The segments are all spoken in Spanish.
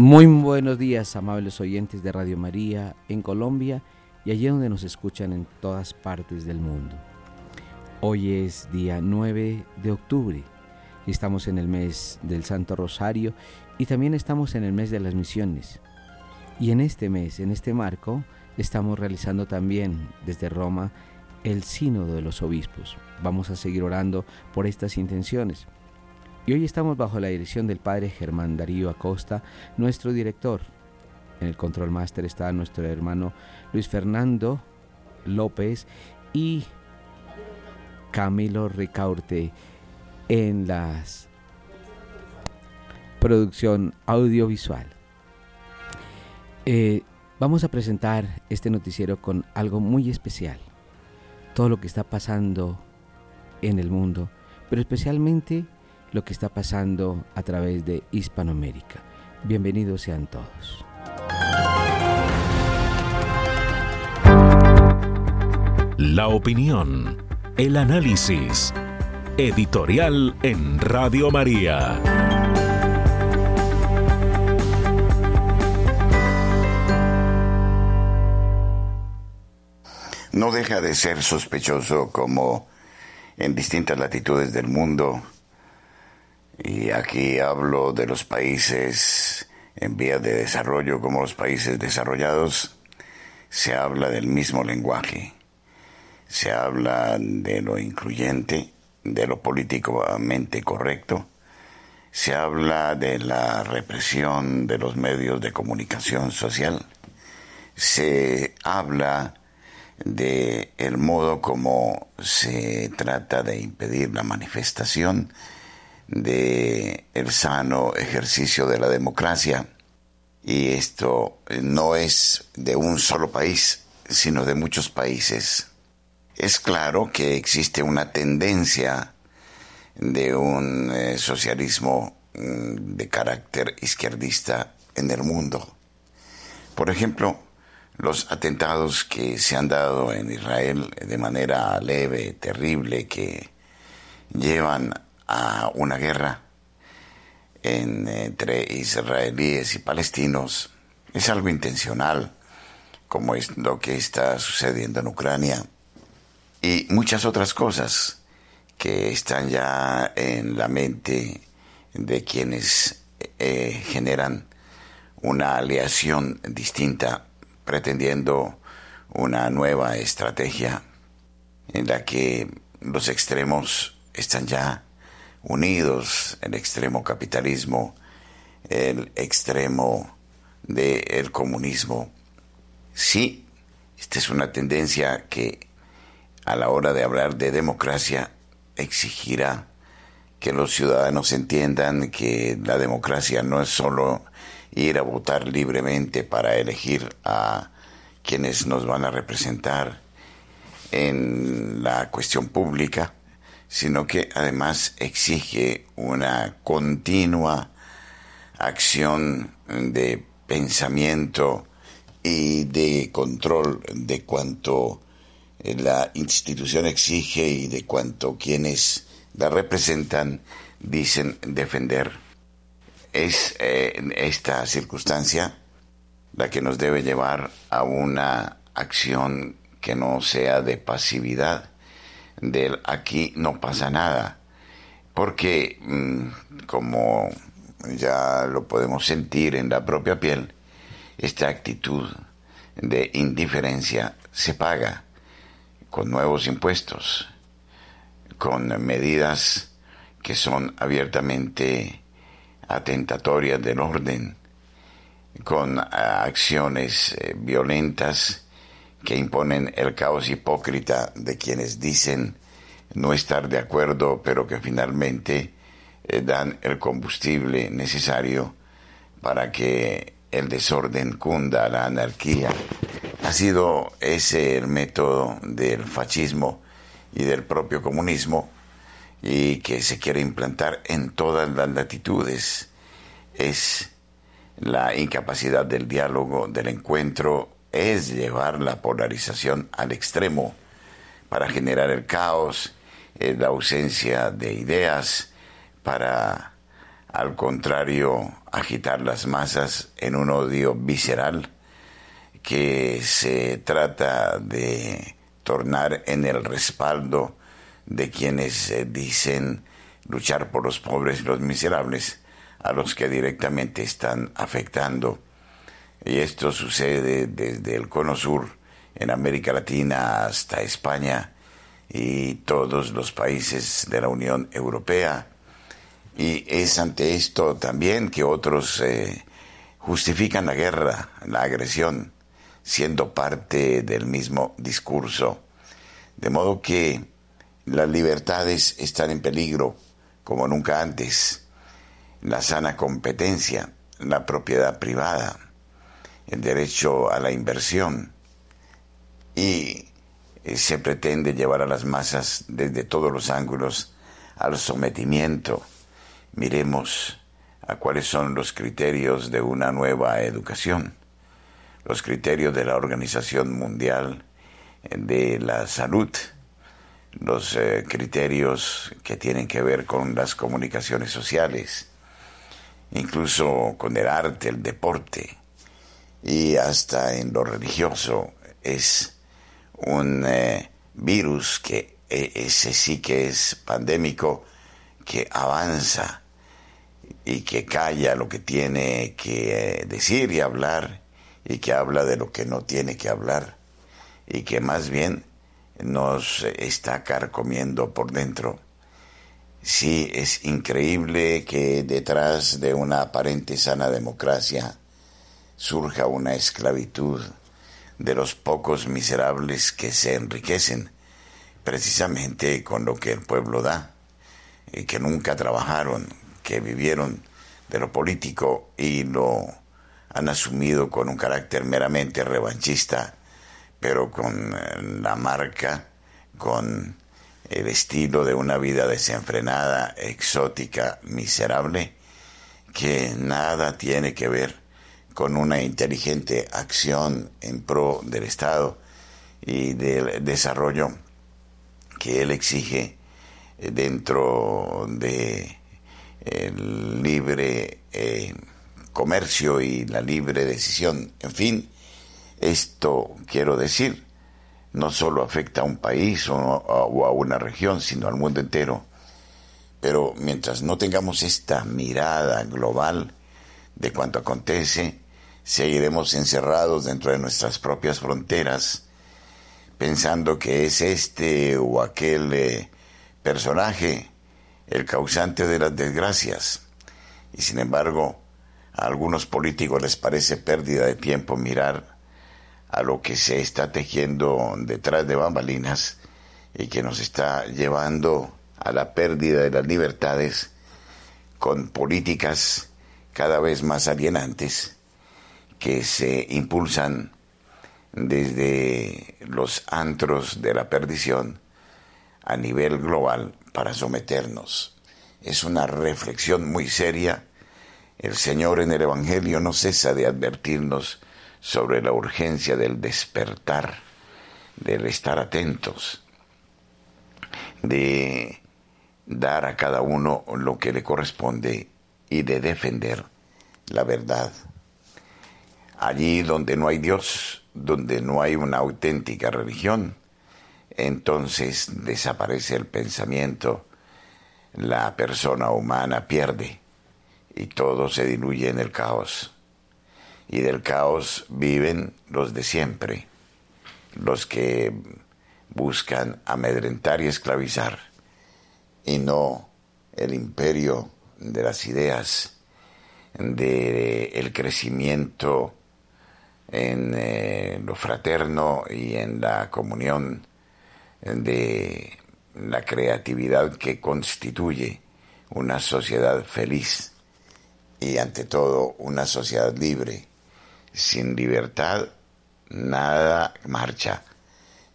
Muy buenos días, amables oyentes de Radio María en Colombia y allí donde nos escuchan en todas partes del mundo. Hoy es día 9 de octubre y estamos en el mes del Santo Rosario y también estamos en el mes de las misiones. Y en este mes, en este marco, estamos realizando también desde Roma el Sínodo de los Obispos. Vamos a seguir orando por estas intenciones. Y hoy estamos bajo la dirección del Padre Germán Darío Acosta, nuestro director. En el control máster está nuestro hermano Luis Fernando López y Camilo Ricaurte en la producción audiovisual. Eh, vamos a presentar este noticiero con algo muy especial. Todo lo que está pasando en el mundo, pero especialmente lo que está pasando a través de Hispanoamérica. Bienvenidos sean todos. La opinión, el análisis, editorial en Radio María. No deja de ser sospechoso como en distintas latitudes del mundo y aquí hablo de los países en vías de desarrollo como los países desarrollados. Se habla del mismo lenguaje. Se habla de lo incluyente, de lo políticamente correcto. Se habla de la represión de los medios de comunicación social. Se habla de el modo como se trata de impedir la manifestación de el sano ejercicio de la democracia y esto no es de un solo país, sino de muchos países. Es claro que existe una tendencia de un eh, socialismo mm, de carácter izquierdista en el mundo. Por ejemplo, los atentados que se han dado en Israel de manera leve, terrible, que llevan a una guerra entre israelíes y palestinos. Es algo intencional, como es lo que está sucediendo en Ucrania, y muchas otras cosas que están ya en la mente de quienes eh, generan una aleación distinta, pretendiendo una nueva estrategia en la que los extremos están ya unidos, el extremo capitalismo, el extremo del comunismo. Sí, esta es una tendencia que a la hora de hablar de democracia exigirá que los ciudadanos entiendan que la democracia no es solo ir a votar libremente para elegir a quienes nos van a representar en la cuestión pública, sino que además exige una continua acción de pensamiento y de control de cuanto la institución exige y de cuanto quienes la representan dicen defender. Es eh, esta circunstancia la que nos debe llevar a una acción que no sea de pasividad, del aquí no pasa nada, porque mm, como ya lo podemos sentir en la propia piel, esta actitud de indiferencia se paga con nuevos impuestos, con medidas que son abiertamente atentatorias del orden, con acciones eh, violentas que imponen el caos hipócrita de quienes dicen no estar de acuerdo, pero que finalmente eh, dan el combustible necesario para que el desorden cunda, la anarquía. Ha sido ese el método del fascismo y del propio comunismo y que se quiere implantar en todas las latitudes. Es la incapacidad del diálogo, del encuentro, es llevar la polarización al extremo para generar el caos, la ausencia de ideas, para, al contrario, agitar las masas en un odio visceral que se trata de tornar en el respaldo de quienes eh, dicen luchar por los pobres y los miserables, a los que directamente están afectando. Y esto sucede desde el Cono Sur, en América Latina, hasta España y todos los países de la Unión Europea. Y es ante esto también que otros eh, justifican la guerra, la agresión, siendo parte del mismo discurso. De modo que las libertades están en peligro como nunca antes. La sana competencia, la propiedad privada, el derecho a la inversión. Y eh, se pretende llevar a las masas desde todos los ángulos al sometimiento. Miremos a cuáles son los criterios de una nueva educación, los criterios de la Organización Mundial de la Salud, los eh, criterios que tienen que ver con las comunicaciones sociales, incluso con el arte, el deporte y hasta en lo religioso es un eh, virus que eh, ese sí que es pandémico, que avanza y que calla lo que tiene que decir y hablar y que habla de lo que no tiene que hablar y que más bien nos está carcomiendo por dentro. Sí, es increíble que detrás de una aparente sana democracia surja una esclavitud de los pocos miserables que se enriquecen precisamente con lo que el pueblo da, y que nunca trabajaron, que vivieron de lo político y lo han asumido con un carácter meramente revanchista pero con eh, la marca, con el estilo de una vida desenfrenada, exótica, miserable, que nada tiene que ver con una inteligente acción en pro del Estado y del desarrollo que él exige dentro de el libre eh, comercio y la libre decisión. En fin, esto, quiero decir, no solo afecta a un país o, a una región, sino al mundo entero. Pero mientras no tengamos esta mirada global de cuanto acontece, seguiremos encerrados dentro de nuestras propias fronteras, pensando que es este o aquel eh, personaje el causante de las desgracias. Y sin embargo, a algunos políticos les parece pérdida de tiempo mirar a lo que se está tejiendo detrás de bambalinas y que nos está llevando a la pérdida de las libertades con políticas cada vez más alienantes que se impulsan desde los antros de la perdición a nivel global para someternos. Es una reflexión muy seria. El Señor en el Evangelio no cesa de advertirnos sobre la urgencia del despertar, del estar atentos, de dar a cada uno lo que le corresponde y de defender la verdad. Allí donde no hay Dios, donde no hay una auténtica religión, entonces desaparece el pensamiento, la persona humana pierde y todo se diluye en el caos. Y del caos viven los de siempre, los que buscan amedrentar y esclavizar, y no el imperio de las ideas, de el crecimiento en eh, lo fraterno y en la comunión de la creatividad que constituye una sociedad feliz y ante todo una sociedad libre. Sin libertad nada marcha.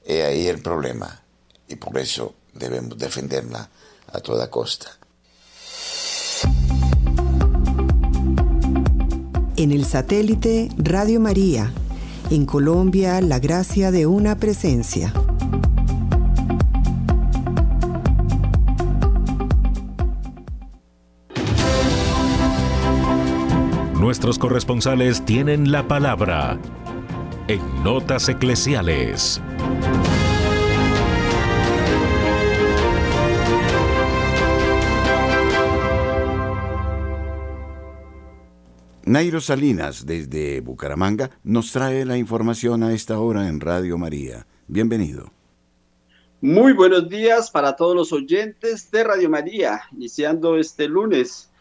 He ahí el problema y por eso debemos defenderla a toda costa. En el satélite Radio María, en Colombia, la gracia de una presencia. Nuestros corresponsales tienen la palabra en Notas Eclesiales. Nairo Salinas, desde Bucaramanga, nos trae la información a esta hora en Radio María. Bienvenido. Muy buenos días para todos los oyentes de Radio María. Iniciando este lunes,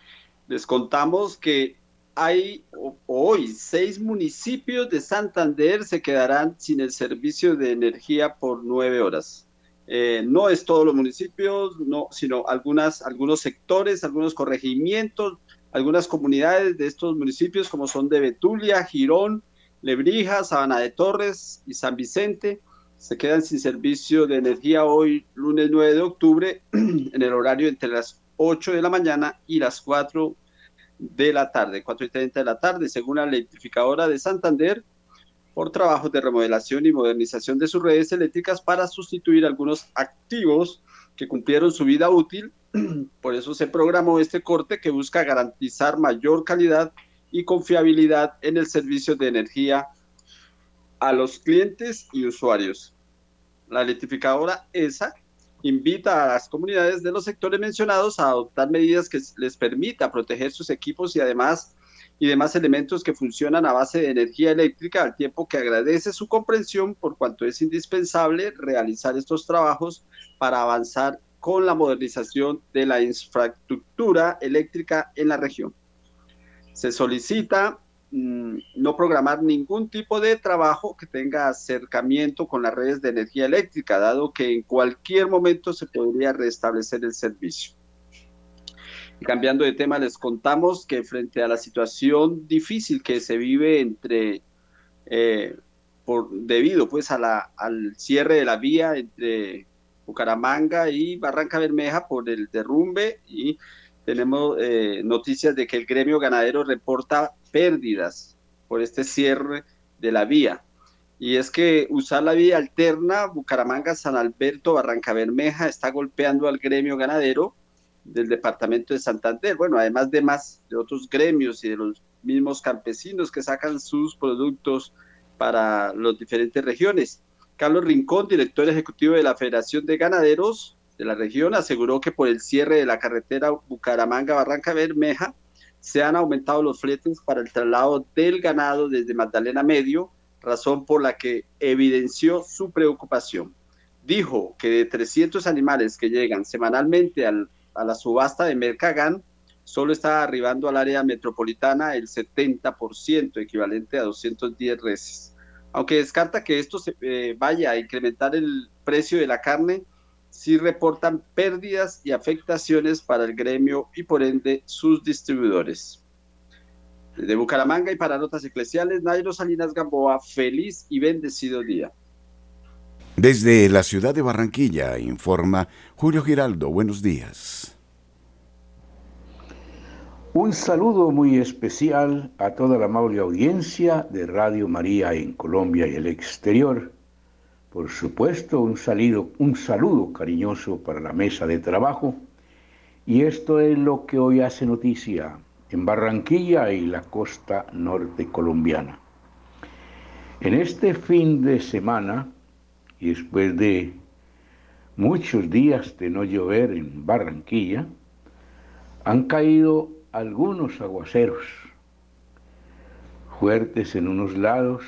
les contamos que hay hoy seis municipios de Santander se quedarán sin el servicio de energía por nueve horas. Eh, no es todos los municipios, no, sino algunas, algunos sectores, algunos corregimientos, algunas comunidades de estos municipios, como son de Betulia, Girón, Lebrija, Sabana de Torres y San Vicente, se quedan sin servicio de energía hoy, lunes 9 de octubre, en el horario entre las 8 de la mañana y las 4 de la tarde, 4 y 30 de la tarde, según la electrificadora de Santander, por trabajos de remodelación y modernización de sus redes eléctricas para sustituir algunos activos que cumplieron su vida útil Por eso se programó este corte que busca garantizar mayor calidad y confiabilidad en el servicio de energía a los clientes y usuarios. La electrificadora ESA invita a las comunidades de los sectores mencionados a adoptar medidas que les permita proteger sus equipos y además y demás elementos que funcionan a base de energía eléctrica, al tiempo que agradece su comprensión por cuanto es indispensable realizar estos trabajos para avanzar con la modernización de la infraestructura eléctrica en la región. Se solicita mm, no programar ningún tipo de trabajo que tenga acercamiento con las redes de energía eléctrica, dado que en cualquier momento se podría restablecer el servicio. Y cambiando de tema, les contamos que frente a la situación difícil que se vive entre, eh, por, debido pues al cierre de la vía entre Bucaramanga y Barranca Bermeja por el derrumbe y tenemos eh, noticias de que el gremio ganadero reporta pérdidas por este cierre de la vía. Y es que usar la vía alterna Bucaramanga-San Alberto, Barranca Bermeja, está golpeando al gremio ganadero del departamento de Santander. Bueno, además de más de otros gremios y de los mismos campesinos que sacan sus productos para las diferentes regiones. Carlos Rincón, director ejecutivo de la Federación de Ganaderos de la región, aseguró que por el cierre de la carretera Bucaramanga-Barranca Bermeja se han aumentado los fletes para el traslado del ganado desde Magdalena Medio, razón por la que evidenció su preocupación. Dijo que de 300 animales que llegan semanalmente a la subasta de Mercagán, solo está arribando al área metropolitana el 70%, equivalente a 210 reses aunque descarta que esto se, eh, vaya a incrementar el precio de la carne, sí reportan pérdidas y afectaciones para el gremio y por ende sus distribuidores. Desde Bucaramanga y para Notas Eclesiales, Nairo Salinas Gamboa, feliz y bendecido día. Desde la ciudad de Barranquilla, informa Julio Giraldo, buenos días. Un saludo muy especial a toda la amable audiencia de Radio María en Colombia y el exterior. Por supuesto, un, un saludo cariñoso para la mesa de trabajo. Y esto es lo que hoy hace noticia en Barranquilla y la costa norte colombiana. En este fin de semana, y después de muchos días de no llover en Barranquilla, han caído algunos aguaceros, fuertes en unos lados,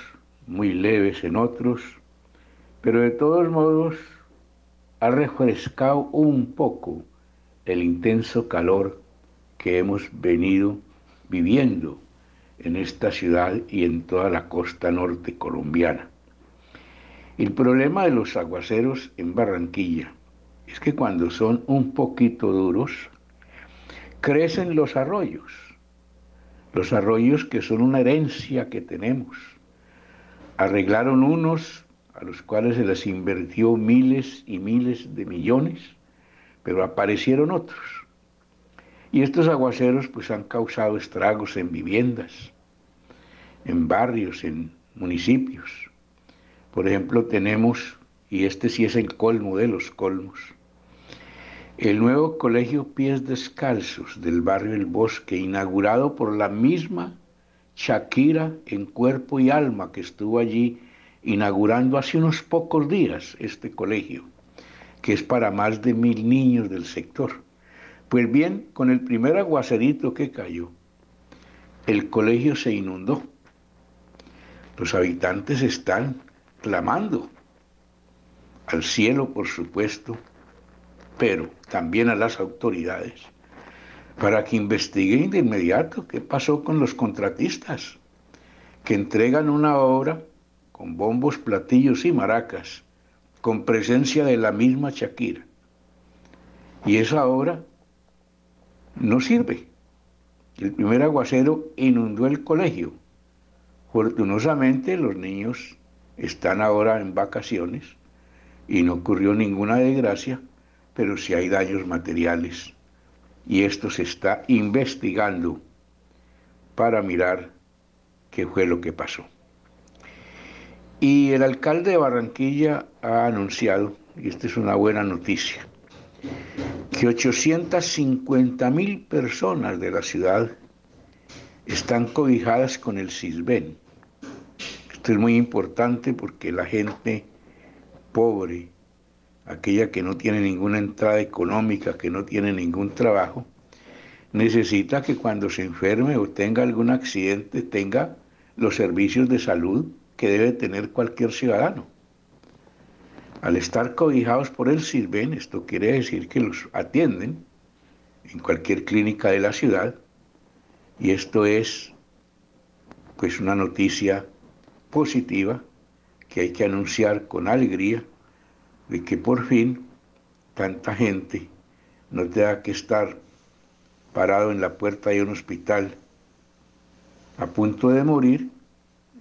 muy leves en otros, pero de todos modos ha refrescado un poco el intenso calor que hemos venido viviendo en esta ciudad y en toda la costa norte colombiana. El problema de los aguaceros en Barranquilla es que cuando son un poquito duros, crecen los arroyos. Los arroyos que son una herencia que tenemos. Arreglaron unos a los cuales se les invirtió miles y miles de millones, pero aparecieron otros. Y estos aguaceros pues han causado estragos en viviendas, en barrios, en municipios. Por ejemplo, tenemos, y este sí es el colmo de los colmos, el nuevo colegio Pies Descalzos del barrio El Bosque, inaugurado por la misma Shakira en cuerpo y alma que estuvo allí inaugurando hace unos pocos días este colegio, que es para más de mil niños del sector. Pues bien, con el primer aguacerito que cayó, el colegio se inundó. Los habitantes están clamando al cielo, por supuesto, pero también a las autoridades, para que investiguen de inmediato qué pasó con los contratistas, que entregan una obra con bombos, platillos y maracas, con presencia de la misma Shakira. Y esa obra no sirve. El primer aguacero inundó el colegio. Fortunosamente los niños están ahora en vacaciones y no ocurrió ninguna desgracia pero si hay daños materiales. Y esto se está investigando para mirar qué fue lo que pasó. Y el alcalde de Barranquilla ha anunciado, y esta es una buena noticia, que 850 mil personas de la ciudad están cobijadas con el CISBEN. Esto es muy importante porque la gente pobre, aquella que no tiene ninguna entrada económica, que no tiene ningún trabajo, necesita que cuando se enferme o tenga algún accidente tenga los servicios de salud que debe tener cualquier ciudadano. Al estar cobijados por el SIRVEN, esto quiere decir que los atienden en cualquier clínica de la ciudad y esto es pues una noticia positiva que hay que anunciar con alegría de que por fin tanta gente no tenga que estar parado en la puerta de un hospital a punto de morir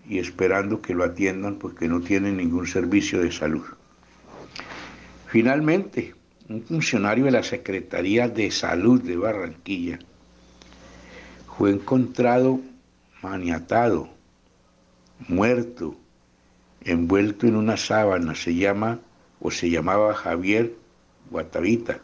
y esperando que lo atiendan porque no tienen ningún servicio de salud. Finalmente, un funcionario de la Secretaría de Salud de Barranquilla fue encontrado maniatado, muerto, envuelto en una sábana, se llama o se llamaba Javier Guatavita.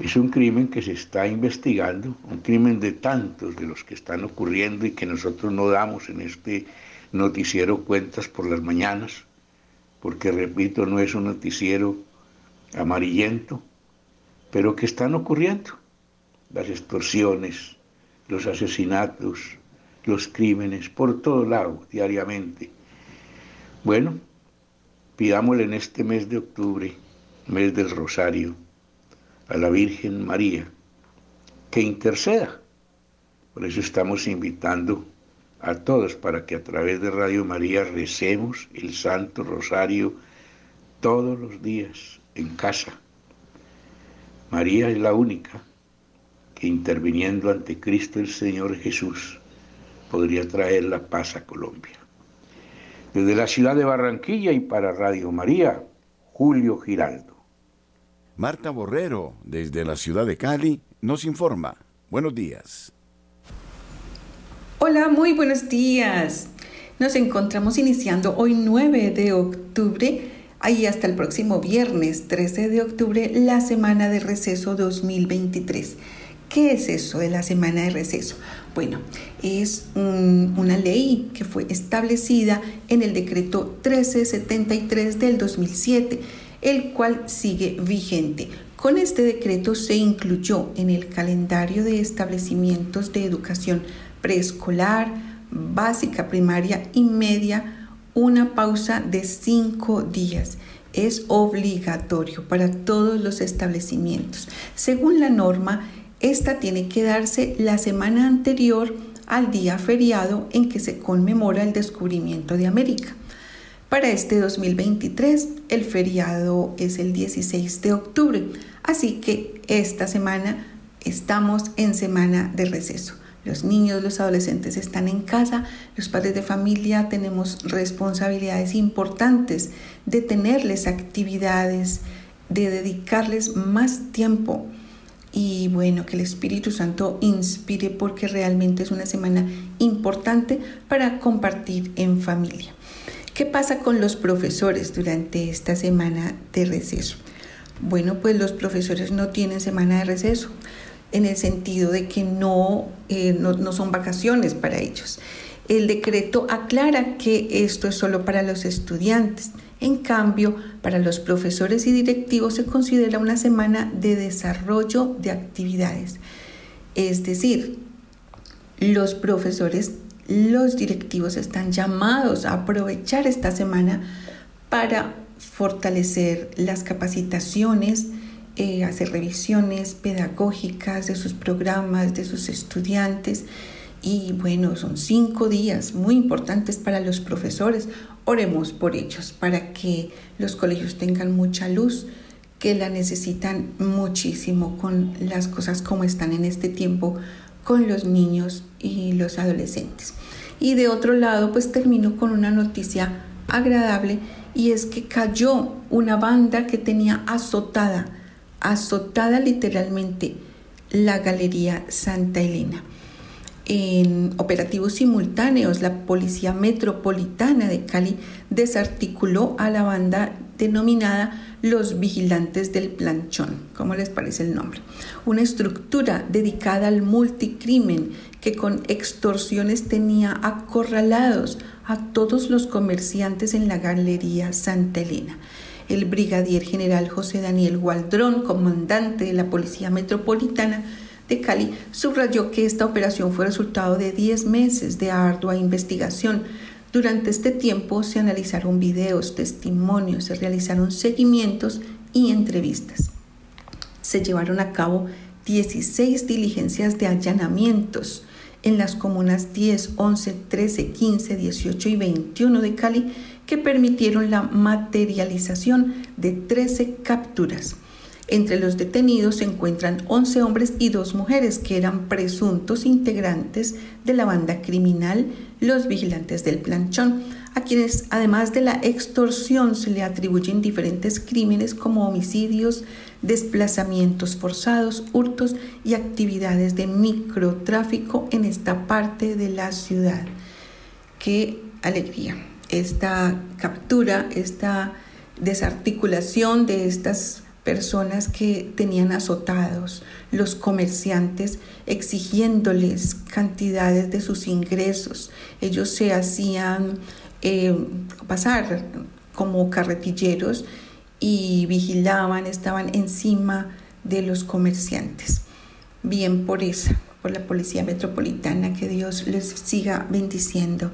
Es un crimen que se está investigando, un crimen de tantos de los que están ocurriendo y que nosotros no damos en este noticiero cuentas por las mañanas, porque repito, no es un noticiero amarillento, pero que están ocurriendo. Las extorsiones, los asesinatos, los crímenes, por todo lado, diariamente. Bueno, Pidámosle en este mes de octubre, mes del Rosario, a la Virgen María, que interceda. Por eso estamos invitando a todos para que a través de Radio María recemos el Santo Rosario todos los días en casa. María es la única que interviniendo ante Cristo el Señor Jesús podría traer la paz a Colombia. Desde la ciudad de Barranquilla y para Radio María, Julio Giraldo. Marta Borrero, desde la ciudad de Cali, nos informa. Buenos días. Hola, muy buenos días. Nos encontramos iniciando hoy 9 de octubre y hasta el próximo viernes 13 de octubre la semana de receso 2023. ¿Qué es eso de la semana de receso? Bueno, es una ley que fue establecida en el decreto 1373 del 2007, el cual sigue vigente. Con este decreto se incluyó en el calendario de establecimientos de educación preescolar, básica, primaria y media una pausa de cinco días. Es obligatorio para todos los establecimientos. Según la norma, esta tiene que darse la semana anterior al día feriado en que se conmemora el descubrimiento de América. Para este 2023 el feriado es el 16 de octubre, así que esta semana estamos en semana de receso. Los niños, los adolescentes están en casa, los padres de familia tenemos responsabilidades importantes de tenerles actividades, de dedicarles más tiempo y bueno, que el Espíritu Santo inspire porque realmente es una semana importante para compartir en familia. ¿Qué pasa con los profesores durante esta semana de receso? Bueno, pues los profesores no tienen semana de receso en el sentido de que no, eh, no, no son vacaciones para ellos. El decreto aclara que esto es solo para los estudiantes. En cambio, para los profesores y directivos se considera una semana de desarrollo de actividades. Es decir, los profesores, los directivos están llamados a aprovechar esta semana para fortalecer las capacitaciones, eh, hacer revisiones pedagógicas de sus programas, de sus estudiantes. Y bueno, son cinco días muy importantes para los profesores. Oremos por ellos para que los colegios tengan mucha luz, que la necesitan muchísimo con las cosas como están en este tiempo con los niños y los adolescentes. Y de otro lado, pues termino con una noticia agradable y es que cayó una banda que tenía azotada azotada literalmente la Galería Santa Elena. En operativos simultáneos, la Policía Metropolitana de Cali desarticuló a la banda denominada Los Vigilantes del Planchón, ¿cómo les parece el nombre? Una estructura dedicada al multicrimen que con extorsiones tenía acorralados a todos los comerciantes en la Galería Santa Elena el brigadier general José Daniel Gualdrón, comandante de la Policía Metropolitana de Cali, subrayó que esta operación fue resultado de 10 meses de ardua investigación. Durante este tiempo se analizaron videos, testimonios, se realizaron seguimientos y entrevistas. Se llevaron a cabo 16 diligencias de allanamientos en las comunas 10, 11, 13, 15, 18 y 21 de Cali que permitieron la materialización de 13 capturas. Entre los detenidos se encuentran 11 hombres y dos mujeres que eran presuntos integrantes de la banda criminal Los Vigilantes del Planchón, a quienes además de la extorsión se le atribuyen diferentes crímenes como homicidios, desplazamientos forzados, hurtos y actividades de microtráfico en esta parte de la ciudad. ¡Qué alegría! esta captura, esta desarticulación de estas personas que tenían azotados, los comerciantes exigiéndoles cantidades de sus ingresos. Ellos se hacían eh, pasar como carretilleros y vigilaban, estaban encima de los comerciantes. Bien por esa, por la Policía Metropolitana, que Dios les siga bendiciendo.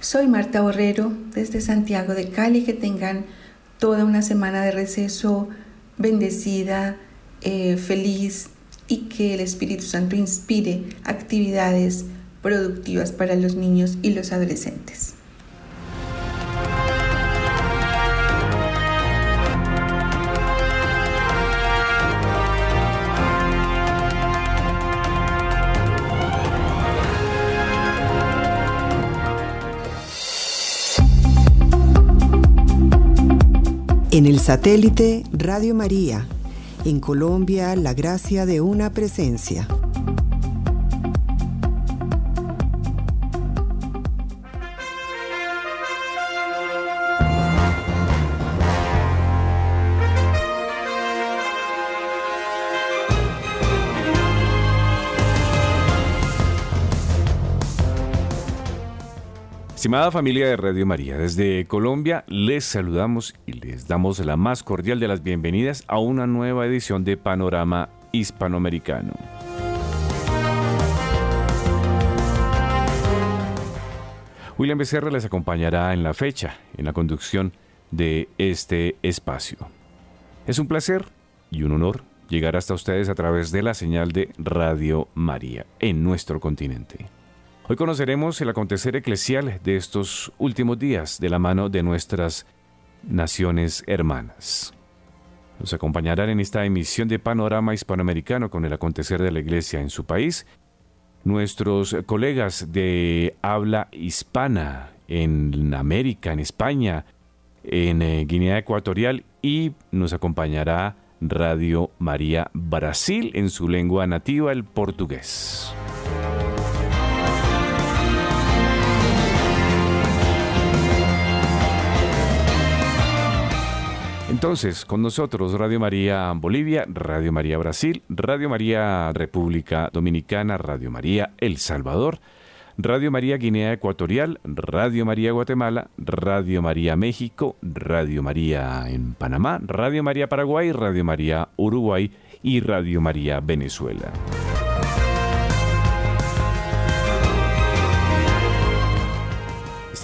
Soy Marta Borrero desde Santiago de Cali. Que tengan toda una semana de receso bendecida, eh, feliz y que el Espíritu Santo inspire actividades productivas para los niños y los adolescentes. En el satélite Radio María, en Colombia, la gracia de una presencia. Estimada familia de Radio María, desde Colombia les saludamos y les damos la más cordial de las bienvenidas a una nueva edición de Panorama Hispanoamericano. William Becerra les acompañará en la fecha, en la conducción de este espacio. Es un placer y un honor llegar hasta ustedes a través de la señal de Radio María en nuestro continente. Hoy conoceremos el acontecer eclesial de estos últimos días de la mano de nuestras naciones hermanas. Nos acompañarán en esta emisión de Panorama Hispanoamericano con el acontecer de la Iglesia en su país nuestros colegas de habla hispana en América, en España, en eh, Guinea Ecuatorial y nos acompañará Radio María Brasil en su lengua nativa, el portugués. Entonces, con nosotros Radio María Bolivia, Radio María Brasil, Radio María República Dominicana, Radio María El Salvador, Radio María Guinea Ecuatorial, Radio María Guatemala, Radio María México, Radio María en Panamá, Radio María Paraguay, Radio María Uruguay y Radio María Venezuela.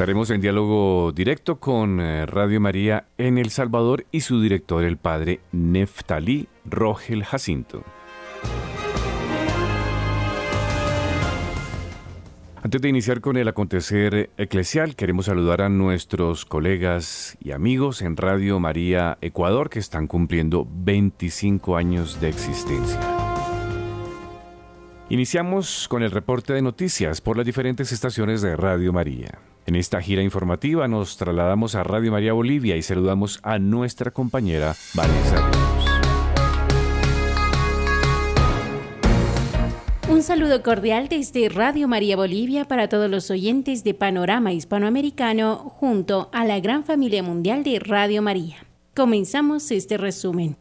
Estaremos en diálogo directo con eh, Radio María en El Salvador y su director, el padre Neftalí Rogel Jacinto. Antes de iniciar con el acontecer eclesial, queremos saludar a nuestros colegas y amigos en Radio María Ecuador que están cumpliendo 25 años de existencia. Iniciamos con el reporte de noticias por las diferentes estaciones de Radio María. En esta gira informativa nos trasladamos a Radio María Bolivia y saludamos a nuestra compañera Vanessa. Un saludo cordial desde Radio María Bolivia para todos los oyentes de Panorama Hispanoamericano junto a la gran familia mundial de Radio María. Comenzamos este resumen.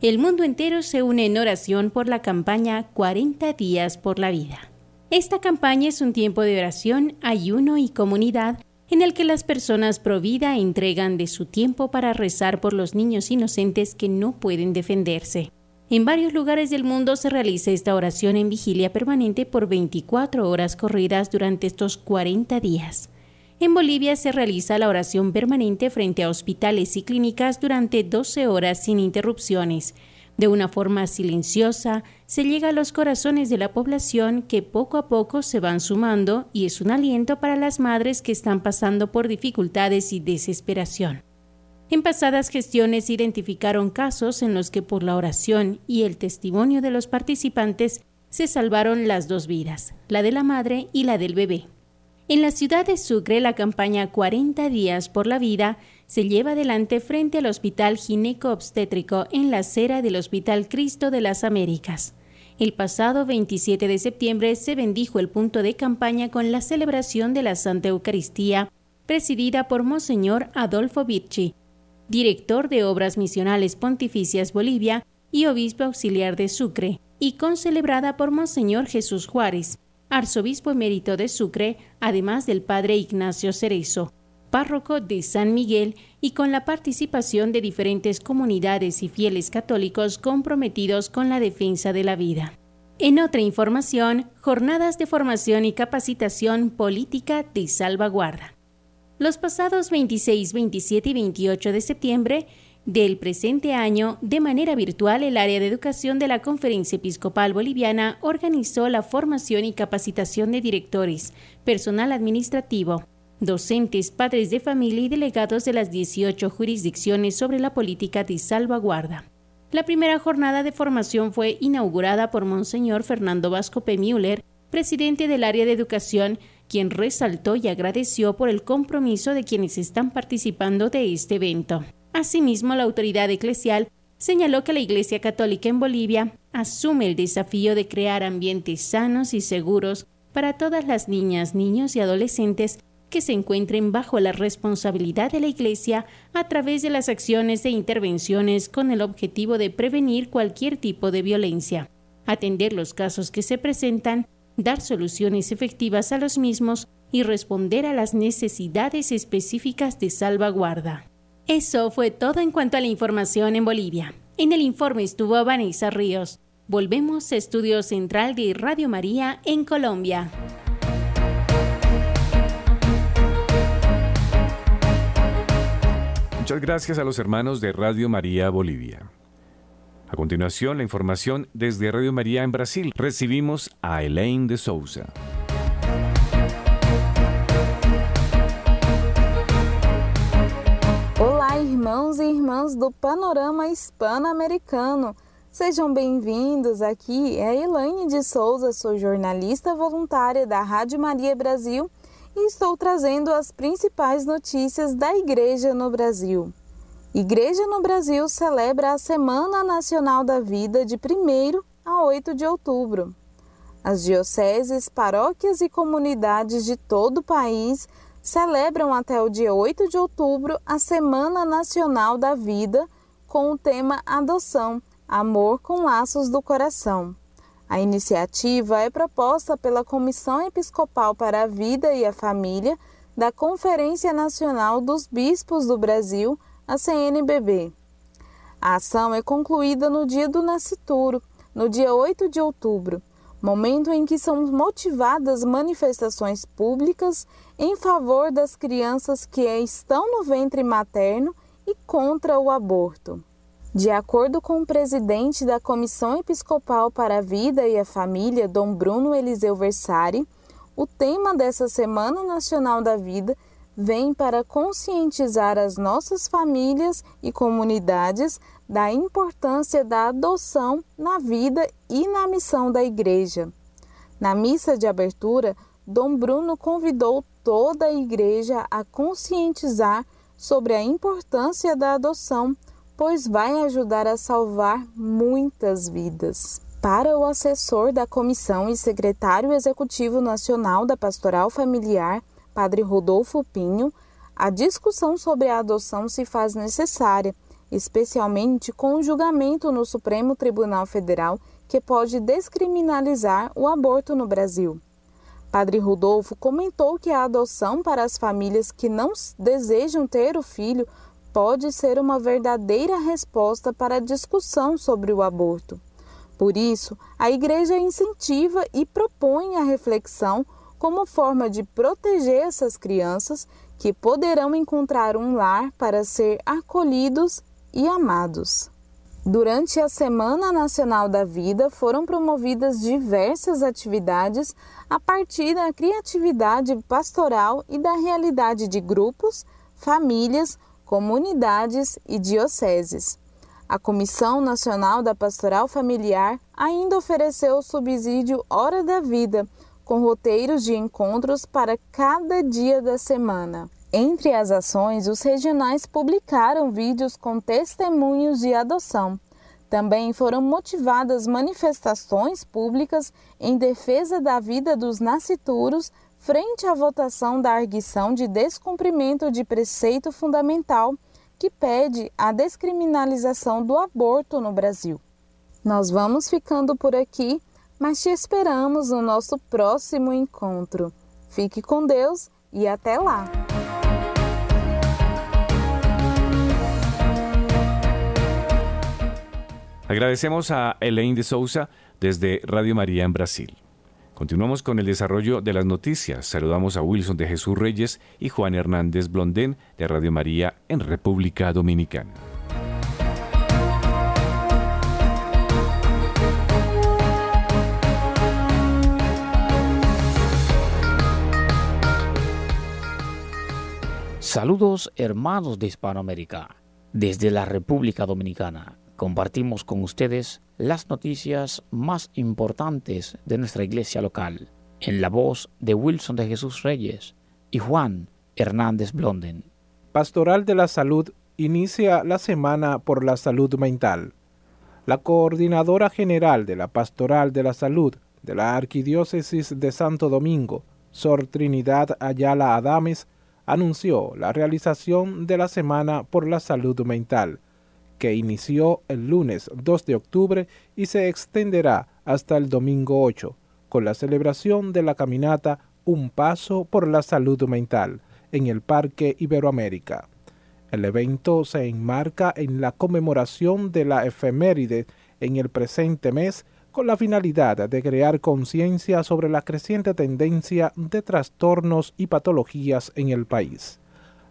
El mundo entero se une en oración por la campaña 40 días por la vida. Esta campaña es un tiempo de oración, ayuno y comunidad en el que las personas pro vida entregan de su tiempo para rezar por los niños inocentes que no pueden defenderse. En varios lugares del mundo se realiza esta oración en vigilia permanente por 24 horas corridas durante estos 40 días. En Bolivia se realiza la oración permanente frente a hospitales y clínicas durante 12 horas sin interrupciones, de una forma silenciosa, se llega a los corazones de la población que poco a poco se van sumando y es un aliento para las madres que están pasando por dificultades y desesperación. En pasadas gestiones identificaron casos en los que por la oración y el testimonio de los participantes se salvaron las dos vidas, la de la madre y la del bebé. En la ciudad de Sucre, la campaña 40 días por la vida se lleva adelante frente al Hospital Gineco-Obstétrico en la acera del Hospital Cristo de las Américas. El pasado 27 de septiembre se bendijo el punto de campaña con la celebración de la Santa Eucaristía, presidida por Monseñor Adolfo Birchi, director de Obras Misionales Pontificias Bolivia y obispo auxiliar de Sucre, y concelebrada por Monseñor Jesús Juárez, arzobispo emérito de Sucre, además del padre Ignacio Cerezo párroco de San Miguel y con la participación de diferentes comunidades y fieles católicos comprometidos con la defensa de la vida. En otra información, jornadas de formación y capacitación política de salvaguarda. Los pasados 26, 27 y 28 de septiembre del presente año, de manera virtual, el área de educación de la Conferencia Episcopal Boliviana organizó la formación y capacitación de directores, personal administrativo, docentes, padres de familia y delegados de las 18 jurisdicciones sobre la política de salvaguarda. La primera jornada de formación fue inaugurada por Monseñor Fernando Vasco P. Müller, presidente del área de educación, quien resaltó y agradeció por el compromiso de quienes están participando de este evento. Asimismo, la autoridad eclesial señaló que la Iglesia Católica en Bolivia asume el desafío de crear ambientes sanos y seguros para todas las niñas, niños y adolescentes que se encuentren bajo la responsabilidad de la Iglesia a través de las acciones e intervenciones con el objetivo de prevenir cualquier tipo de violencia, atender los casos que se presentan, dar soluciones efectivas a los mismos y responder a las necesidades específicas de salvaguarda. Eso fue todo en cuanto a la información en Bolivia. En el informe estuvo Vanessa Ríos. Volvemos a Estudio Central de Radio María en Colombia. Muchas gracias a los hermanos de Radio María Bolivia. A continuación, la información desde Radio María en Brasil. Recibimos a Elaine de Souza. Olá, irmãos e irmãs do Panorama Hispano-Americano. Sejam bem-vindos. Aqui é Elaine de Souza, sou jornalista voluntária da Rádio Maria Brasil e estou trazendo as principais notícias da Igreja no Brasil. Igreja no Brasil celebra a Semana Nacional da Vida de 1 a 8 de outubro. As dioceses, paróquias e comunidades de todo o país celebram até o dia 8 de outubro a Semana Nacional da Vida com o tema Adoção Amor com Laços do Coração. A iniciativa é proposta pela Comissão Episcopal para a Vida e a Família da Conferência Nacional dos Bispos do Brasil, a CNBB. A ação é concluída no dia do nascituro, no dia 8 de outubro, momento em que são motivadas manifestações públicas em favor das crianças que estão no ventre materno e contra o aborto. De acordo com o presidente da Comissão Episcopal para a Vida e a Família, Dom Bruno Eliseu Versari, o tema dessa Semana Nacional da Vida vem para conscientizar as nossas famílias e comunidades da importância da adoção na vida e na missão da Igreja. Na missa de abertura, Dom Bruno convidou toda a Igreja a conscientizar sobre a importância da adoção pois vai ajudar a salvar muitas vidas. Para o assessor da comissão e secretário executivo nacional da Pastoral Familiar, Padre Rodolfo Pinho, a discussão sobre a adoção se faz necessária, especialmente com o julgamento no Supremo Tribunal Federal que pode descriminalizar o aborto no Brasil. Padre Rodolfo comentou que a adoção para as famílias que não desejam ter o filho pode ser uma verdadeira resposta para a discussão sobre o aborto. Por isso, a Igreja incentiva e propõe a reflexão como forma de proteger essas crianças que poderão encontrar um lar para ser acolhidos e amados. Durante a Semana Nacional da Vida foram promovidas diversas atividades a partir da criatividade pastoral e da realidade de grupos, famílias, comunidades e dioceses. A Comissão Nacional da Pastoral Familiar ainda ofereceu o subsídio Hora da Vida, com roteiros de encontros para cada dia da semana. Entre as ações, os regionais publicaram vídeos com testemunhos de adoção. Também foram motivadas manifestações públicas em defesa da vida dos nascituros frente à votação da arguição de descumprimento de preceito fundamental que pede a descriminalização do aborto no Brasil. Nós vamos ficando por aqui, mas te esperamos no nosso próximo encontro. Fique com Deus e até lá! Agradecemos a Elaine de Souza desde Radio María en Brasil. Continuamos con el desarrollo de las noticias. Saludamos a Wilson de Jesús Reyes y Juan Hernández Blondén de Radio María en República Dominicana. Saludos hermanos de Hispanoamérica. Desde la República Dominicana compartimos con ustedes las noticias más importantes de nuestra iglesia local, en la voz de Wilson de Jesús Reyes y Juan Hernández Blonden. Pastoral de la Salud inicia la Semana por la Salud Mental. La coordinadora general de la Pastoral de la Salud de la Arquidiócesis de Santo Domingo, Sor Trinidad Ayala Adames, anunció la realización de la Semana por la Salud Mental, que inició el lunes 2 de octubre y se extenderá hasta el domingo 8, con la celebración de la caminata Un Paso por la Salud Mental en el Parque Iberoamérica. El evento se enmarca en la conmemoración de la efeméride en el presente mes con la finalidad de crear conciencia sobre la creciente tendencia de trastornos y patologías en el país.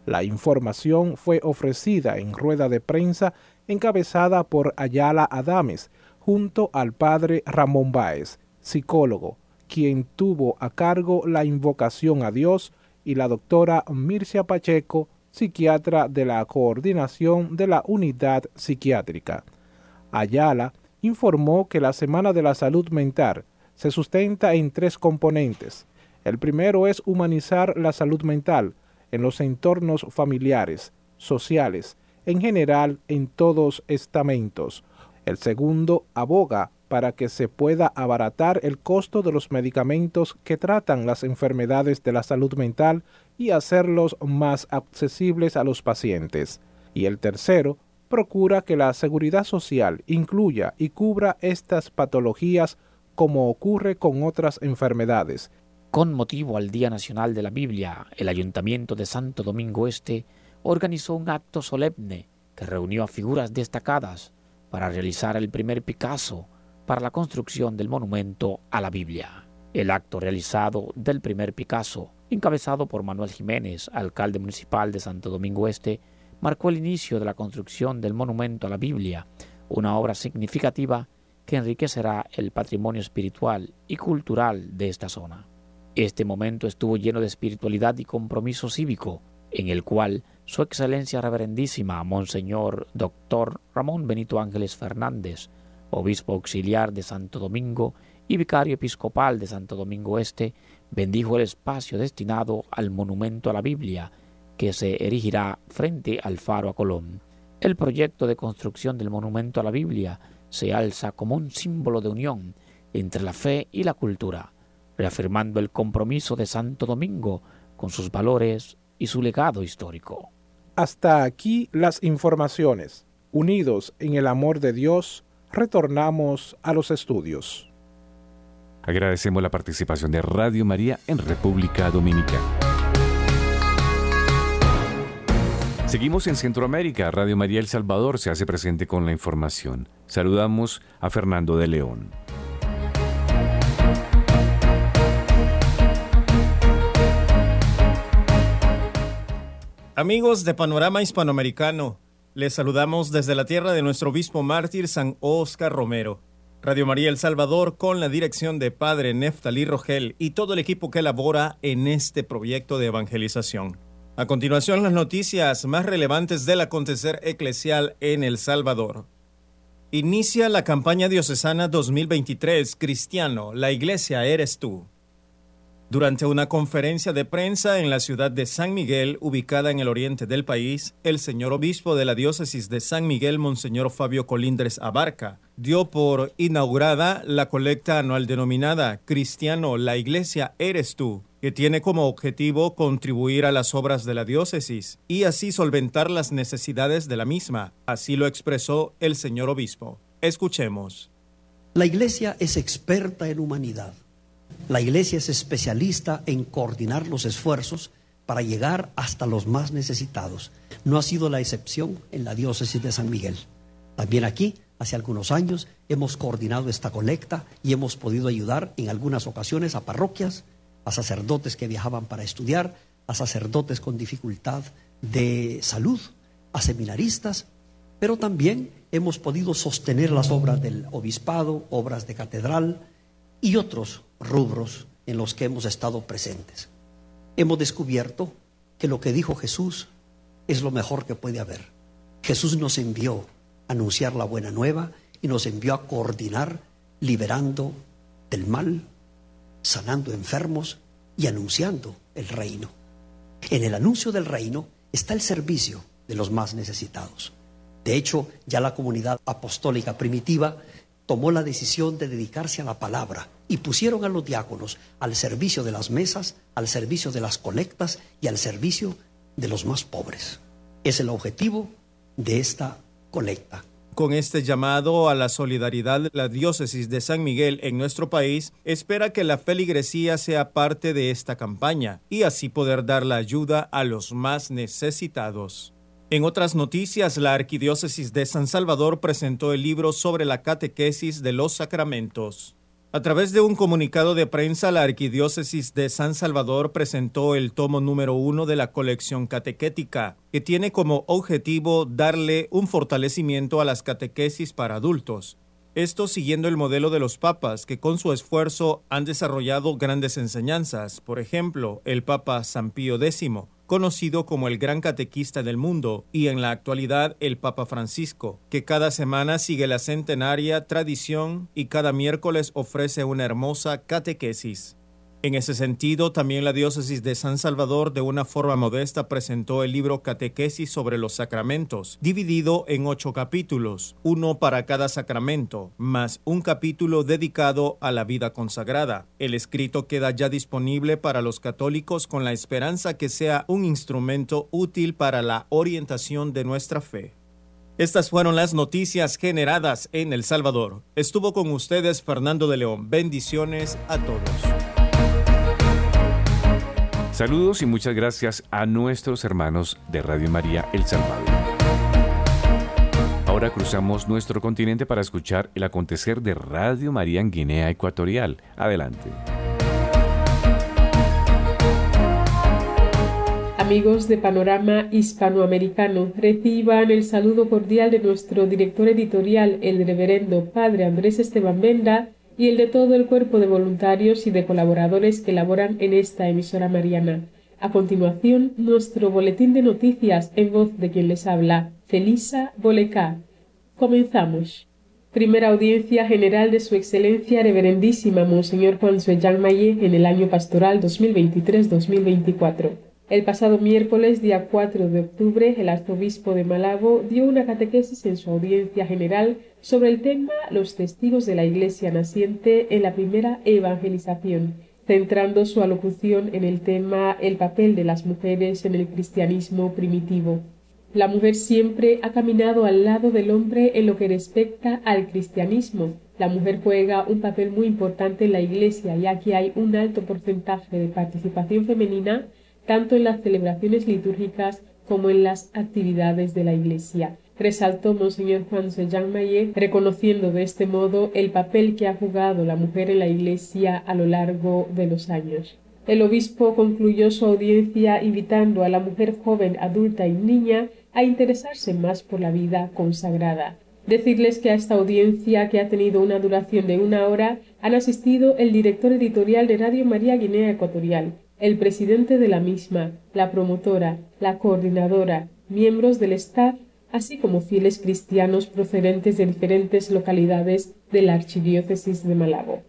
La información fue ofrecida en rueda de prensa encabezada por Ayala Adames, junto al padre Ramón Báez, psicólogo, quien tuvo a cargo la invocación a Dios, y la doctora Mircia Pacheco, psiquiatra de la coordinación de la unidad psiquiátrica. Ayala informó que la Semana de la Salud Mental se sustenta en tres componentes. El primero es humanizar la salud mental en los entornos familiares, sociales, en general en todos estamentos. El segundo aboga para que se pueda abaratar el costo de los medicamentos que tratan las enfermedades de la salud mental y hacerlos más accesibles a los pacientes. Y el tercero, procura que la seguridad social incluya y cubra estas patologías como ocurre con otras enfermedades. Con motivo al Día Nacional de la Biblia, el Ayuntamiento de Santo Domingo Este organizó un acto solemne que reunió a figuras destacadas para realizar el primer Picasso para la construcción del monumento a la Biblia. El acto realizado del primer Picasso, encabezado por Manuel Jiménez, alcalde municipal de Santo Domingo Este, marcó el inicio de la construcción del monumento a la Biblia, una obra significativa que enriquecerá el patrimonio espiritual y cultural de esta zona. Este momento estuvo lleno de espiritualidad y compromiso cívico, en el cual Su Excelencia Reverendísima Monseñor Dr. Ramón Benito Ángeles Fernández, obispo auxiliar de Santo Domingo y vicario episcopal de Santo Domingo Este, bendijo el espacio destinado al monumento a la Biblia, que se erigirá frente al faro a Colón. El proyecto de construcción del monumento a la Biblia se alza como un símbolo de unión entre la fe y la cultura, reafirmando el compromiso de Santo Domingo con sus valores y su legado histórico. Hasta aquí las informaciones. Unidos en el amor de Dios, retornamos a los estudios. Agradecemos la participación de Radio María en República Dominicana. Seguimos en Centroamérica. Radio María El Salvador se hace presente con la información. Saludamos a Fernando de León. Amigos de Panorama Hispanoamericano, les saludamos desde la tierra de nuestro obispo mártir San Oscar Romero. Radio María El Salvador con la dirección de Padre Neftalí Rogel y todo el equipo que elabora en este proyecto de evangelización. A continuación, las noticias más relevantes del acontecer eclesial en El Salvador. Inicia la campaña diocesana 2023 Cristiano, la iglesia eres tú. Durante una conferencia de prensa en la ciudad de San Miguel, ubicada en el oriente del país, el señor obispo de la diócesis de San Miguel, Monseñor Fabio Colindres Abarca, dio por inaugurada la colecta anual denominada Cristiano, la Iglesia eres tú, que tiene como objetivo contribuir a las obras de la diócesis y así solventar las necesidades de la misma. Así lo expresó el señor obispo. Escuchemos. La Iglesia es experta en humanidad la Iglesia es especialista en coordinar los esfuerzos para llegar hasta los más necesitados. No ha sido la excepción en la diócesis de San Miguel. También aquí, hace algunos años, hemos coordinado esta colecta y hemos podido ayudar en algunas ocasiones a parroquias, a sacerdotes que viajaban para estudiar, a sacerdotes con dificultad de salud, a seminaristas, pero también hemos podido sostener las obras del obispado, obras de catedral y otros rubros en los que hemos estado presentes. Hemos descubierto que lo que dijo Jesús es lo mejor que puede haber. Jesús nos envió a anunciar la buena nueva y nos envió a coordinar liberando del mal, sanando enfermos y anunciando el reino. En el anuncio del reino está el servicio de los más necesitados. De hecho, ya la comunidad apostólica primitiva tomó la decisión de dedicarse a la palabra y pusieron a los diáconos al servicio de las mesas, al servicio de las colectas y al servicio de los más pobres. Es el objetivo de esta colecta. Con este llamado a la solidaridad, la diócesis de San Miguel en nuestro país espera que la feligresía sea parte de esta campaña y así poder dar la ayuda a los más necesitados. En otras noticias, la Arquidiócesis de San Salvador presentó el libro sobre la catequesis de los sacramentos. A través de un comunicado de prensa, la Arquidiócesis de San Salvador presentó el tomo número uno de la colección catequética, que tiene como objetivo darle un fortalecimiento a las catequesis para adultos. Esto siguiendo el modelo de los papas, que con su esfuerzo han desarrollado grandes enseñanzas. Por ejemplo, el Papa San Pío X, conocido como el gran catequista del mundo y en la actualidad el Papa Francisco, que cada semana sigue la centenaria tradición y cada miércoles ofrece una hermosa catequesis. En ese sentido, también la diócesis de San Salvador de una forma modesta presentó el libro Catequesis sobre los sacramentos, dividido en ocho capítulos, uno para cada sacramento, más un capítulo dedicado a la vida consagrada. El escrito queda ya disponible para los católicos con la esperanza que sea un instrumento útil para la orientación de nuestra fe. Estas fueron las noticias generadas en El Salvador. Estuvo con ustedes Fernando de León. Bendiciones a todos. Saludos y muchas gracias a nuestros hermanos de Radio María El Salvador. Ahora cruzamos nuestro continente para escuchar el acontecer de Radio María en Guinea Ecuatorial. Adelante. Amigos de Panorama Hispanoamericano, reciban el saludo cordial de nuestro director editorial, el reverendo Padre Andrés Esteban Benda, y el de todo el cuerpo de voluntarios y de colaboradores que laboran en esta emisora mariana. A continuación, nuestro boletín de noticias en voz de quien les habla, Felisa Bolecá. Comenzamos. Primera audiencia general de Su Excelencia Reverendísima Monseñor Juan Suellán Maye en el año pastoral 2023-2024. El pasado miércoles, día 4 de octubre, el arzobispo de Malabo dio una catequesis en su audiencia general sobre el tema Los testigos de la Iglesia naciente en la primera evangelización, centrando su alocución en el tema El papel de las mujeres en el cristianismo primitivo. La mujer siempre ha caminado al lado del hombre en lo que respecta al cristianismo. La mujer juega un papel muy importante en la Iglesia, ya que hay un alto porcentaje de participación femenina tanto en las celebraciones litúrgicas como en las actividades de la Iglesia. Resaltó Monseñor Juan Sellán Mayer, reconociendo de este modo el papel que ha jugado la mujer en la Iglesia a lo largo de los años. El obispo concluyó su audiencia invitando a la mujer joven, adulta y niña a interesarse más por la vida consagrada. Decirles que a esta audiencia, que ha tenido una duración de una hora, han asistido el director editorial de Radio María Guinea Ecuatorial, el presidente de la misma, la promotora, la coordinadora, miembros del staff, así como fieles cristianos procedentes de diferentes localidades de la Archidiócesis de Malabo.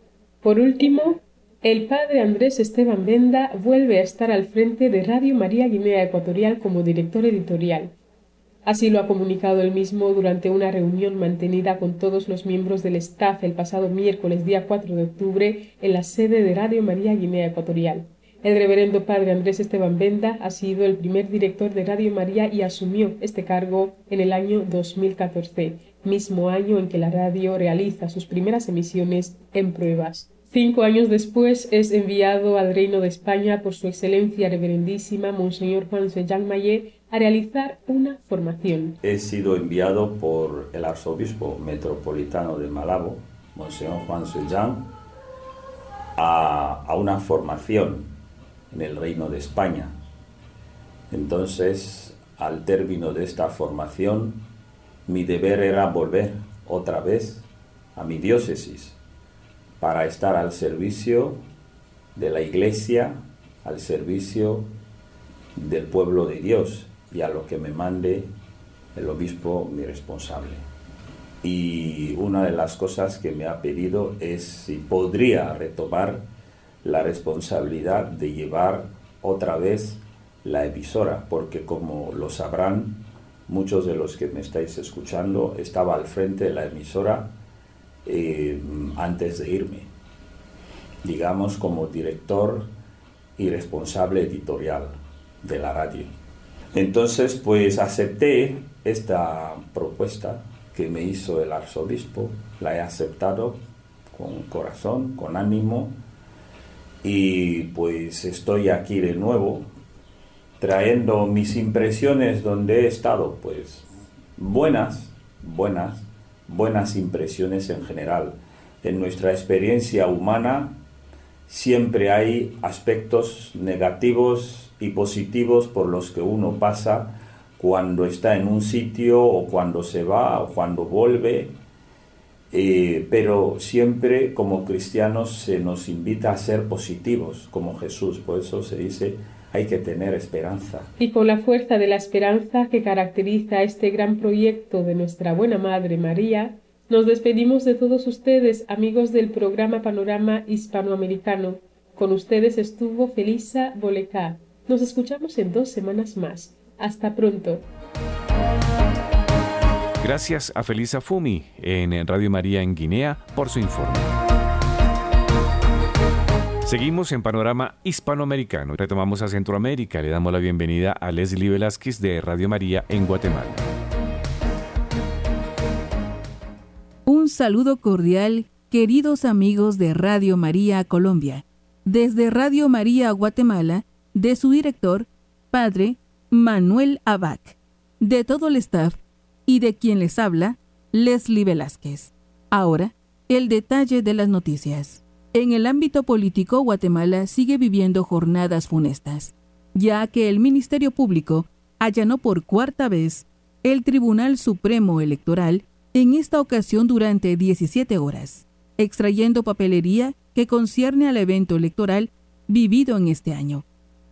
Por último, el padre Andrés Esteban Benda vuelve a estar al frente de Radio María Guinea Ecuatorial como director editorial. Así lo ha comunicado él mismo durante una reunión mantenida con todos los miembros del staff el pasado miércoles día 4 de octubre en la sede de Radio María Guinea Ecuatorial. El reverendo padre Andrés Esteban Benda ha sido el primer director de Radio María y asumió este cargo en el año 2014, mismo año en que la radio realiza sus primeras emisiones en pruebas. Cinco años después es enviado al Reino de España por su excelencia reverendísima Monseñor Juan Sellán Mayer a realizar una formación. He sido enviado por el arzobispo metropolitano de Malabo, Monseñor Juan Sellán, a, a una formación en el Reino de España. Entonces, al término de esta formación, mi deber era volver otra vez a mi diócesis para estar al servicio de la iglesia, al servicio del pueblo de Dios y a lo que me mande el obispo mi responsable. Y una de las cosas que me ha pedido es si podría retomar la responsabilidad de llevar otra vez la emisora, porque como lo sabrán muchos de los que me estáis escuchando, estaba al frente de la emisora eh, antes de irme, digamos como director y responsable editorial de la radio. Entonces, pues acepté esta propuesta que me hizo el arzobispo, la he aceptado con corazón, con ánimo, y pues estoy aquí de nuevo trayendo mis impresiones donde he estado, pues buenas, buenas, buenas impresiones en general. En nuestra experiencia humana siempre hay aspectos negativos y positivos por los que uno pasa cuando está en un sitio o cuando se va o cuando vuelve eh, pero siempre como cristianos se nos invita a ser positivos como Jesús, por eso se dice hay que tener esperanza. Y con la fuerza de la esperanza que caracteriza este gran proyecto de nuestra buena Madre María, nos despedimos de todos ustedes, amigos del programa Panorama Hispanoamericano. Con ustedes estuvo Felisa Bolecá. Nos escuchamos en dos semanas más. Hasta pronto. Gracias a Felisa Fumi en Radio María en Guinea por su informe. Seguimos en Panorama Hispanoamericano. Retomamos a Centroamérica. Le damos la bienvenida a Leslie Velázquez de Radio María en Guatemala. Un saludo cordial, queridos amigos de Radio María Colombia. Desde Radio María Guatemala, de su director, Padre Manuel Abac, de todo el staff y de quien les habla, Leslie Velázquez. Ahora, el detalle de las noticias. En el ámbito político, Guatemala sigue viviendo jornadas funestas, ya que el Ministerio Público allanó por cuarta vez el Tribunal Supremo Electoral, en esta ocasión durante 17 horas, extrayendo papelería que concierne al evento electoral vivido en este año,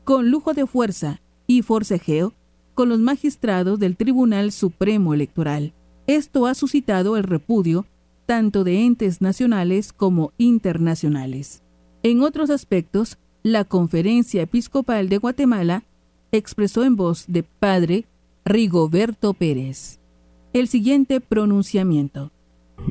con lujo de fuerza y forcejeo con los magistrados del Tribunal Supremo Electoral. Esto ha suscitado el repudio tanto de entes nacionales como internacionales. En otros aspectos, la Conferencia Episcopal de Guatemala expresó en voz de Padre Rigoberto Pérez el siguiente pronunciamiento.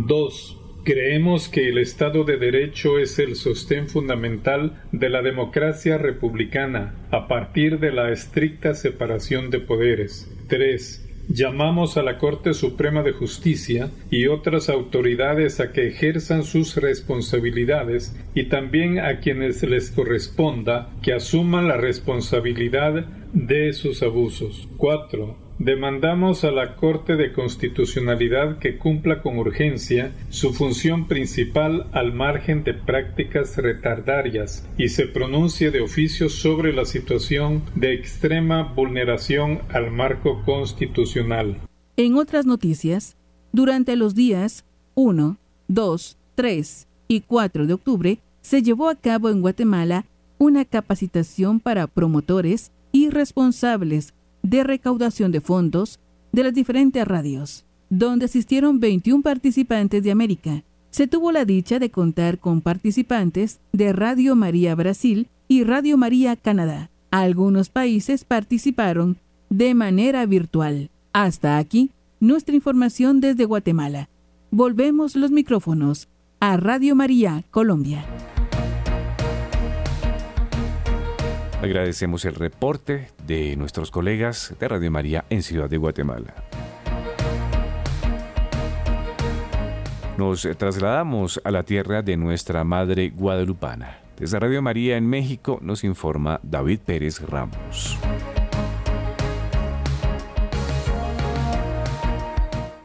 2. Creemos que el Estado de Derecho es el sostén fundamental de la democracia republicana a partir de la estricta separación de poderes. 3 llamamos a la Corte Suprema de Justicia y otras autoridades a que ejerzan sus responsabilidades y también a quienes les corresponda que asuman la responsabilidad de sus abusos. 4. Demandamos a la Corte de Constitucionalidad que cumpla con urgencia su función principal al margen de prácticas retardarias y se pronuncie de oficio sobre la situación de extrema vulneración al marco constitucional. En otras noticias, durante los días 1, 2, 3 y 4 de octubre se llevó a cabo en Guatemala una capacitación para promotores y responsables de recaudación de fondos de las diferentes radios, donde asistieron 21 participantes de América. Se tuvo la dicha de contar con participantes de Radio María Brasil y Radio María Canadá. Algunos países participaron de manera virtual. Hasta aquí, nuestra información desde Guatemala. Volvemos los micrófonos a Radio María Colombia. Agradecemos el reporte de nuestros colegas de Radio María en Ciudad de Guatemala. Nos trasladamos a la tierra de nuestra Madre Guadalupana. Desde Radio María en México nos informa David Pérez Ramos.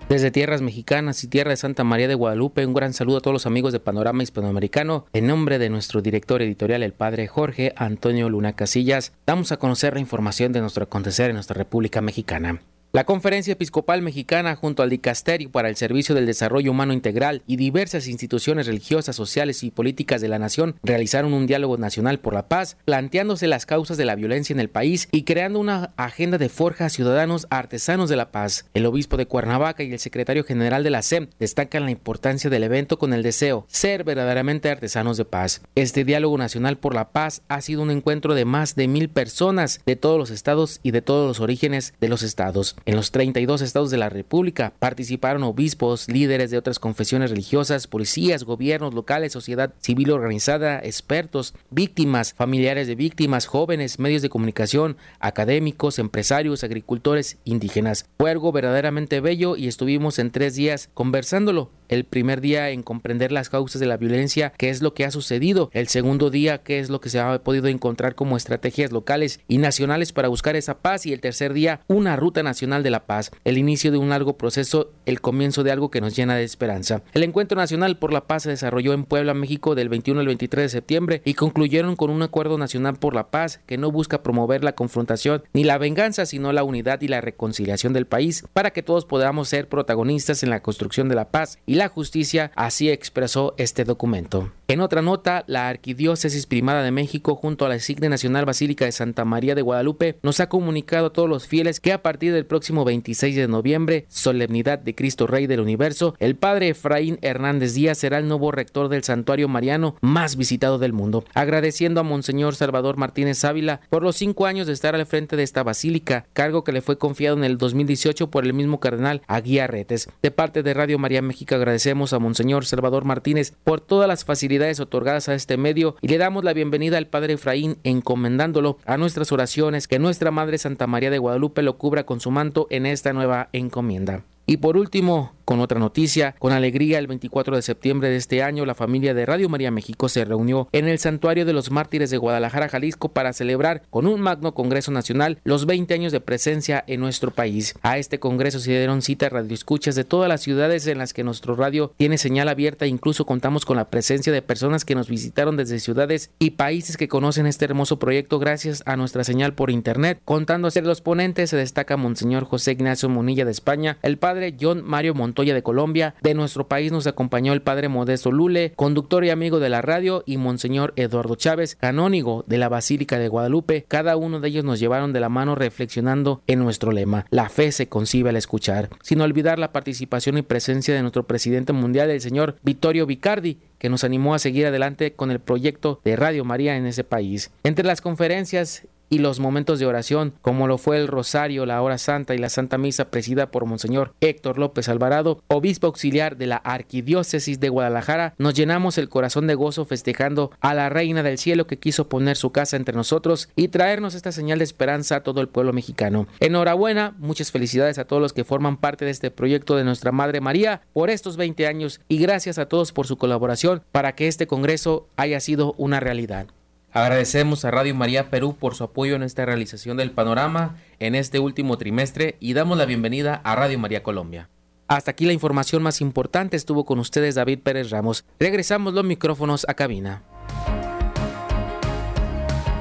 Desde tierras mexicanas y tierra de Santa María de Guadalupe, un gran saludo a todos los amigos de Panorama Hispanoamericano. En nombre de nuestro director editorial, el padre Jorge Antonio Luna Casillas, damos a conocer la información de nuestro acontecer en nuestra República Mexicana. La Conferencia Episcopal Mexicana, junto al Dicasterio para el Servicio del Desarrollo Humano Integral y diversas instituciones religiosas, sociales y políticas de la nación, realizaron un diálogo nacional por la paz, planteándose las causas de la violencia en el país y creando una agenda de forja a ciudadanos artesanos de la paz. El obispo de Cuernavaca y el secretario general de la SEM destacan la importancia del evento con el deseo ser verdaderamente artesanos de paz. Este diálogo nacional por la paz ha sido un encuentro de más de mil personas de todos los estados y de todos los orígenes de los estados. En los 32 estados de la República participaron obispos, líderes de otras confesiones religiosas, policías, gobiernos locales, sociedad civil organizada, expertos, víctimas, familiares de víctimas, jóvenes, medios de comunicación, académicos, empresarios, agricultores, indígenas. Fue algo verdaderamente bello y estuvimos en tres días conversándolo el primer día en comprender las causas de la violencia, qué es lo que ha sucedido. El segundo día, qué es lo que se ha podido encontrar como estrategias locales y nacionales para buscar esa paz. Y el tercer día, una ruta nacional de la paz. El inicio de un largo proceso, el comienzo de algo que nos llena de esperanza. El Encuentro Nacional por la Paz se desarrolló en Puebla, México, del 21 al 23 de septiembre y concluyeron con un acuerdo nacional por la paz que no busca promover la confrontación ni la venganza, sino la unidad y la reconciliación del país para que todos podamos ser protagonistas en la construcción de la paz la justicia, así expresó este documento. En otra nota, la Arquidiócesis Primada de México junto a la Signa Nacional Basílica de Santa María de Guadalupe nos ha comunicado a todos los fieles que a partir del próximo 26 de noviembre, solemnidad de Cristo Rey del Universo, el Padre Efraín Hernández Díaz será el nuevo rector del Santuario Mariano más visitado del mundo. Agradeciendo a Monseñor Salvador Martínez Ávila por los cinco años de estar al frente de esta basílica, cargo que le fue confiado en el 2018 por el mismo cardenal Aguiarretes. De parte de Radio María México agradecemos a Monseñor Salvador Martínez por todas las facilidades otorgadas a este medio y le damos la bienvenida al Padre Efraín encomendándolo a nuestras oraciones que nuestra Madre Santa María de Guadalupe lo cubra con su manto en esta nueva encomienda. Y por último, con otra noticia, con alegría, el 24 de septiembre de este año, la familia de Radio María México se reunió en el Santuario de los Mártires de Guadalajara, Jalisco, para celebrar con un magno Congreso Nacional los 20 años de presencia en nuestro país. A este Congreso se dieron cita radioescuchas de todas las ciudades en las que nuestro radio tiene señal abierta, incluso contamos con la presencia de personas que nos visitaron desde ciudades y países que conocen este hermoso proyecto gracias a nuestra señal por internet. Contando ser los ponentes se destaca Monseñor José Ignacio Monilla de España, el padre John Mario De Colombia. De nuestro país nos acompañó el padre Modesto Lule, conductor y amigo de la radio, y Monseñor Eduardo Chávez, canónigo de la Basílica de Guadalupe. Cada uno de ellos nos llevaron de la mano reflexionando en nuestro lema. La fe se concibe al escuchar. Sin olvidar la participación y presencia de nuestro presidente mundial, el señor Vittorio Vicardi, que nos animó a seguir adelante con el proyecto de Radio María en ese país. Entre las conferencias y los momentos de oración, como lo fue el Rosario, la Hora Santa y la Santa Misa presidida por Monseñor Héctor López Alvarado, obispo auxiliar de la Arquidiócesis de Guadalajara, nos llenamos el corazón de gozo festejando a la Reina del Cielo que quiso poner su casa entre nosotros y traernos esta señal de esperanza a todo el pueblo mexicano. Enhorabuena, muchas felicidades a todos los que forman parte de este proyecto de nuestra Madre María por estos 20 años y gracias a todos por su colaboración para que este Congreso haya sido una realidad. Agradecemos a Radio María Perú por su apoyo en esta realización del panorama en este último trimestre y damos la bienvenida a Radio María Colombia. Hasta aquí la información más importante. Estuvo con ustedes David Pérez Ramos. Regresamos los micrófonos a cabina.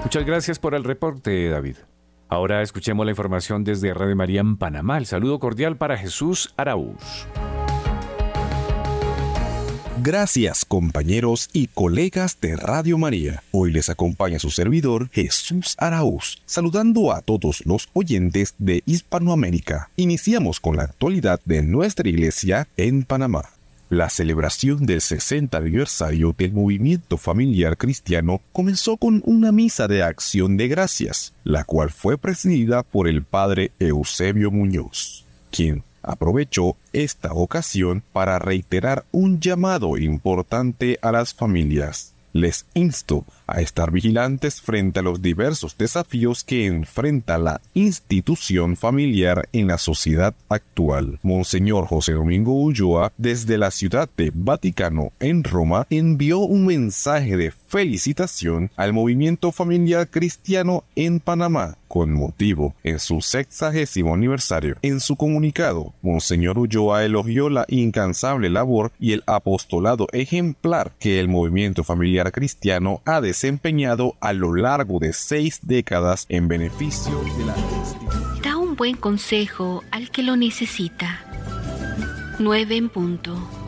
Muchas gracias por el reporte, David. Ahora escuchemos la información desde Radio María en Panamá. El saludo cordial para Jesús Araúz. Gracias compañeros y colegas de Radio María. Hoy les acompaña su servidor Jesús Araúz, saludando a todos los oyentes de Hispanoamérica. Iniciamos con la actualidad de nuestra iglesia en Panamá. La celebración del 60 aniversario del movimiento familiar cristiano comenzó con una misa de acción de gracias, la cual fue presidida por el padre Eusebio Muñoz, quien aprovechó esta ocasión para reiterar un llamado importante a las familias. Les insto a estar vigilantes frente a los diversos desafíos que enfrenta la institución familiar en la sociedad actual. Monseñor José Domingo Ulloa, desde la ciudad de Vaticano en Roma, envió un mensaje de felicitación al movimiento familiar cristiano en Panamá con motivo en su sexagésimo aniversario. En su comunicado, Monseñor Ulloa elogió la incansable labor y el apostolado ejemplar que el movimiento familiar cristiano ha desempeñado a lo largo de seis décadas en beneficio de la institución. Da un buen consejo al que lo necesita. 9 en punto.